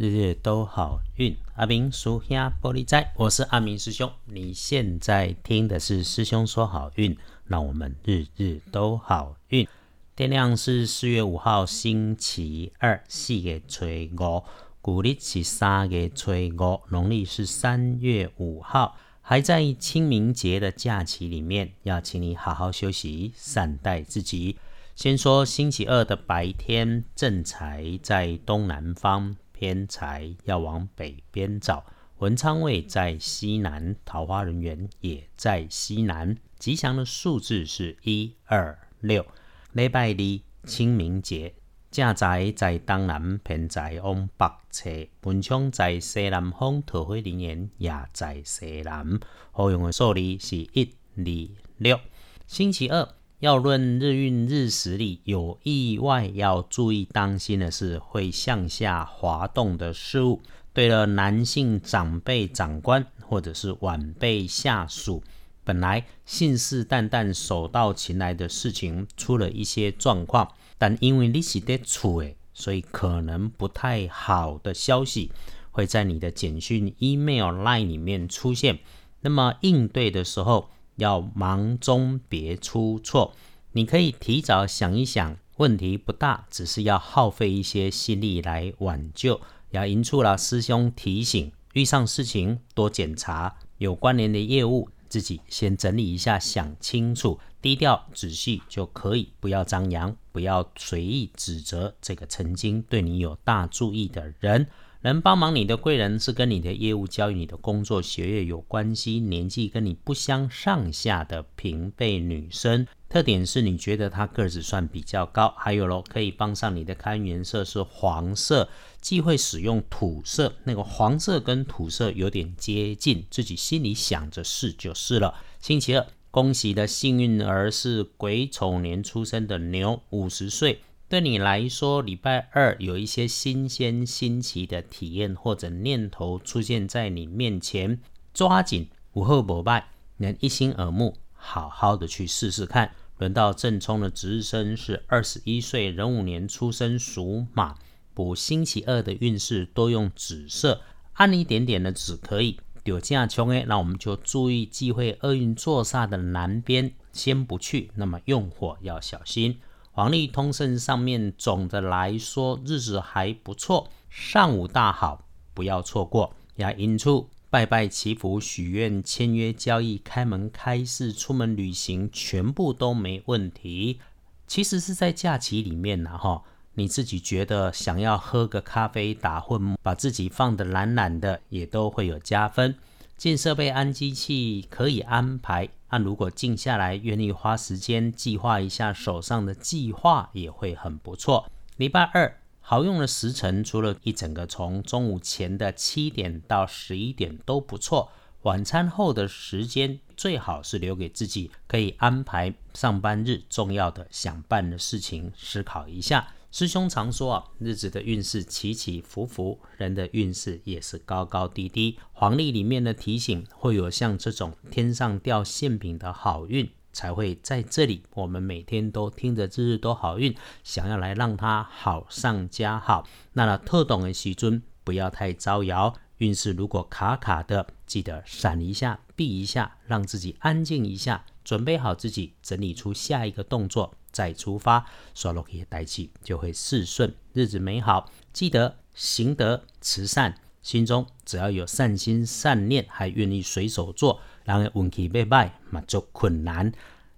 日日都好运。阿明属下玻璃仔，我是阿明师兄。你现在听的是师兄说好运，让我们日日都好运。天亮是四月五号星期二，四月初五，古历是三月初五，农历是三月五号，还在清明节的假期里面，要请你好好休息，善待自己。先说星期二的白天，正财在东南方，偏财要往北边找。文昌位在西南，桃花人员也在西南。吉祥的数字是一二六。礼拜二清明节，正宅在东南，偏宅往北侧。文昌在西南方，桃花人员也在西南。好用的数字是一二六。星期二。要论日运日时里有意外要注意当心的是会向下滑动的事物。对了，男性长辈、长官或者是晚辈下属，本来信誓旦旦、手到擒来的事情出了一些状况，但因为你是在处诶，所以可能不太好的消息会在你的简讯、email、line 里面出现。那么应对的时候。要忙中别出错，你可以提早想一想，问题不大，只是要耗费一些心力来挽救。要引出了师兄提醒，遇上事情多检查有关联的业务，自己先整理一下，想清楚，低调仔细就可以，不要张扬，不要随意指责这个曾经对你有大注意的人。能帮忙你的贵人是跟你的业务、交易、你的工作、学业有关系，年纪跟你不相上下的平辈女生。特点是你觉得她个子算比较高，还有咯，可以帮上你的看颜色是黄色，忌讳使用土色。那个黄色跟土色有点接近，自己心里想着是就是了。星期二，恭喜的幸运儿是癸丑年出生的牛，五十岁。对你来说，礼拜二有一些新鲜新奇的体验或者念头出现在你面前，抓紧午后膜拜，能一心耳目，好好的去试试看。轮到正冲的值日生是二十一岁壬午年出生属马，补星期二的运势多用紫色，暗一点点的紫可以。有这样穷诶，那我们就注意忌讳厄运坐煞的南边，先不去。那么用火要小心。黄历通胜上面总的来说日子还不错，上午大好，不要错过。要引出拜拜祈福、许愿、签约交易、开门开市、出门旅行，全部都没问题。其实是在假期里面呢，哈，你自己觉得想要喝个咖啡打混，把自己放得懒懒的，也都会有加分。进设备安机器可以安排。那如果静下来，愿意花时间计划一下手上的计划，也会很不错。礼拜二好用的时辰，除了一整个从中午前的七点到十一点都不错。晚餐后的时间最好是留给自己，可以安排上班日重要的想办的事情，思考一下。师兄常说啊，日子的运势起起伏伏，人的运势也是高高低低。黄历里面的提醒，会有像这种天上掉馅饼的好运，才会在这里。我们每天都听着日日都好运，想要来让它好上加好。那特懂的徐尊不要太招摇，运势如果卡卡的，记得闪一下，避一下，让自己安静一下，准备好自己，整理出下一个动作。再出发，刷落去带气就会事顺，日子美好。记得行德慈善，心中只要有善心善念，还愿意随手做，然后运气不败嘛就困难。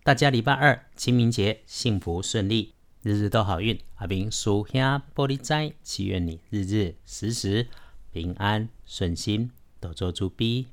大家礼拜二清明节幸福顺利，日日都好运。阿明属下玻璃斋，祈愿你日日时时平安顺心，多做主逼。